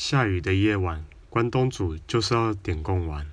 下雨的夜晚关东煮就是要点贡丸。